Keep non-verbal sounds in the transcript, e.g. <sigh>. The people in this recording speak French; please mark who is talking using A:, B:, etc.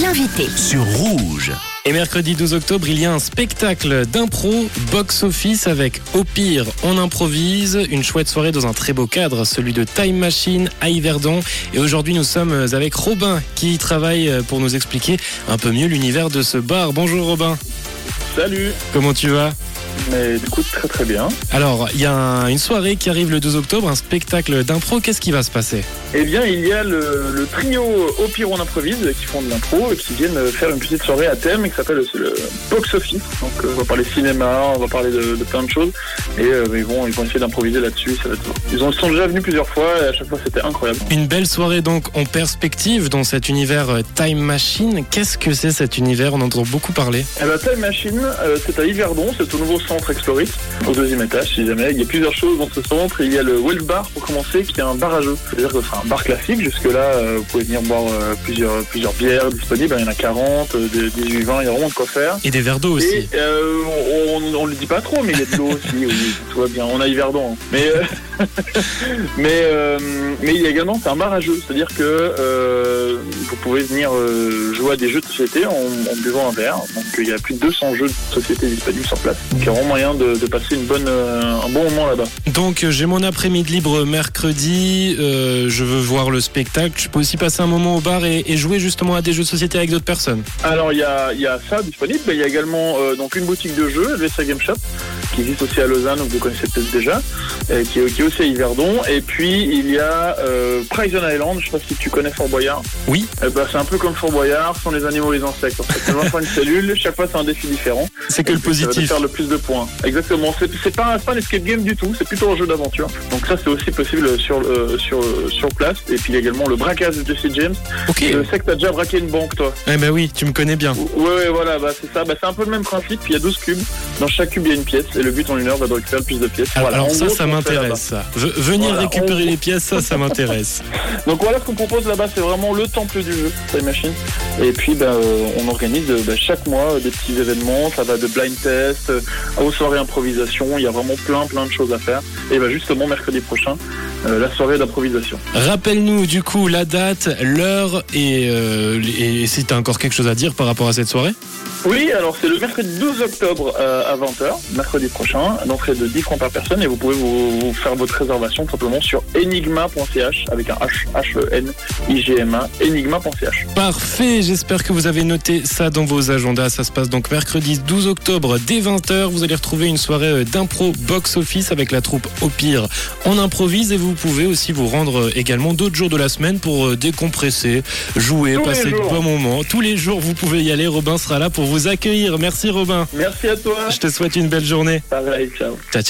A: L'invité.
B: sur Rouge.
C: Et mercredi 12 octobre, il y a un spectacle d'impro box-office avec Au pire, on improvise. Une chouette soirée dans un très beau cadre, celui de Time Machine à Yverdon. Et aujourd'hui, nous sommes avec Robin qui travaille pour nous expliquer un peu mieux l'univers de ce bar. Bonjour Robin,
D: Salut
C: comment tu vas?
D: Mais du coup, très très bien.
C: Alors, il y a un- une soirée qui arrive le 12 octobre, un spectacle d'impro. Qu'est-ce qui va se passer?
D: Eh bien, il y a le, le trio Au Pire on improvise qui font de l'impro et qui viennent faire une petite soirée à thème qui s'appelle le, le Box Office. Donc, euh, on va parler cinéma, on va parler de, de plein de choses et euh, ils, vont, ils vont essayer d'improviser là-dessus. Ça va être- Ils en sont déjà venus plusieurs fois et à chaque fois c'était incroyable.
C: Une belle soirée donc en perspective dans cet univers euh, Time Machine. Qu'est-ce que c'est cet univers? On en entend beaucoup parler.
D: Eh ben, Time Machine, euh, c'est à Yverdon, c'est au nouveau centre Explorit, au deuxième étage si jamais. Il y a plusieurs choses dans ce centre. Il y a le Wells Bar pour commencer, qui est un bar à jeux. C'est-à-dire que c'est un bar classique. Jusque-là, euh, vous pouvez venir boire euh, plusieurs, plusieurs bières disponibles. Il y en a 40, euh, de 18, 20, il y a vraiment de quoi faire.
C: Et des verres d'eau aussi.
D: Et euh, on, on le dit pas trop, mais il y a de l'eau aussi, oui, tout va bien. On a Yverdon. hein. Mais, euh, <laughs> mais, euh, mais il y a également, un bar à jeux. C'est-à-dire que euh, vous pouvez venir euh, jouer à des jeux de société en, en buvant un verre. Donc il y a plus de 200 jeux de société disponibles sur place. Donc il y a vraiment moyen de, de passer une bonne, un bon moment là-bas.
C: Donc j'ai mon après-midi libre mercredi, je veux voir le spectacle, je peux aussi passer un moment au bar et, et jouer justement à des jeux de société avec d'autres personnes.
D: Alors il y a, il y a ça disponible, mais il y a également donc une boutique de jeux, VSA Game Shop, qui existe aussi à Lausanne, que vous connaissez peut-être déjà, euh, qui, est, qui est aussi à Yverdon. Et puis il y a euh, Prison Island, je sais pas si tu connais Fort Boyard.
C: Oui.
D: Eh ben, c'est un peu comme Fort Boyard, sont les animaux et les insectes. En fait. C'est 25 cellules, chaque fois c'est un défi différent.
C: C'est que le
D: Et
C: positif.
D: faire le plus de points. Exactement. C'est c'est pas, un escape game du tout. C'est plutôt un jeu d'aventure. Donc ça, c'est aussi possible sur, euh, sur, sur place. Et puis il y a également le braquage de Jesse James.
C: Ok.
D: Je sais que t'as déjà braqué une banque, toi.
C: Eh ben oui, tu me connais bien.
D: Ouais, ouais, voilà, bah, c'est ça. Bah, c'est un peu le même principe. Puis il y a 12 cubes. Dans chaque cube, il y a une pièce. Et le but en une heure va de récupérer le plus de pièces.
C: Alors,
D: Voilà.
C: Ça,
D: gros,
C: ça m'intéresse. venir
D: Voilà,
C: récupérer les pièces, ça, ça m'intéresse. <laughs>
D: Donc voilà ce qu'on propose là-bas. C'est vraiment le temple du jeu, Time Machine. Et puis, bah, euh, on organise euh, bah, chaque mois euh, des petits événements. Ça va de blind test aux soirées improvisation. Il y a vraiment plein, plein de choses à faire. Et bah, justement, mercredi prochain, euh, la soirée d'improvisation.
C: Rappelle-nous du coup la date, l'heure et, euh, et si t'as encore quelque chose à dire par rapport à cette soirée?
D: Oui, alors c'est le mercredi 12 octobre euh, à 20h, mercredi prochain, d'entrée de 10 francs par personne et vous pouvez vous, vous faire votre réservation simplement sur enigma.ch avec un H, H-E-N-I-G-M-A, enigma.ch.
C: Parfait, j'espère que vous avez noté ça dans vos agendas. Ça se passe donc mercredi 12 octobre dès 20h. Vous allez retrouver une soirée euh, d'impro box-office avec la troupe Au Pire. On improvise et vous pouvez aussi vous rendre euh, également d'autres jours de la semaine pour euh, décompresser, jouer,
D: Tous
C: passer de bons moments. Tous les jours, vous pouvez y aller. Robin sera là pour vous accueillir. Merci Robin.
D: Merci à toi.
C: Je te souhaite une belle journée.
D: Pareil, ciao.
C: Ciao, ciao.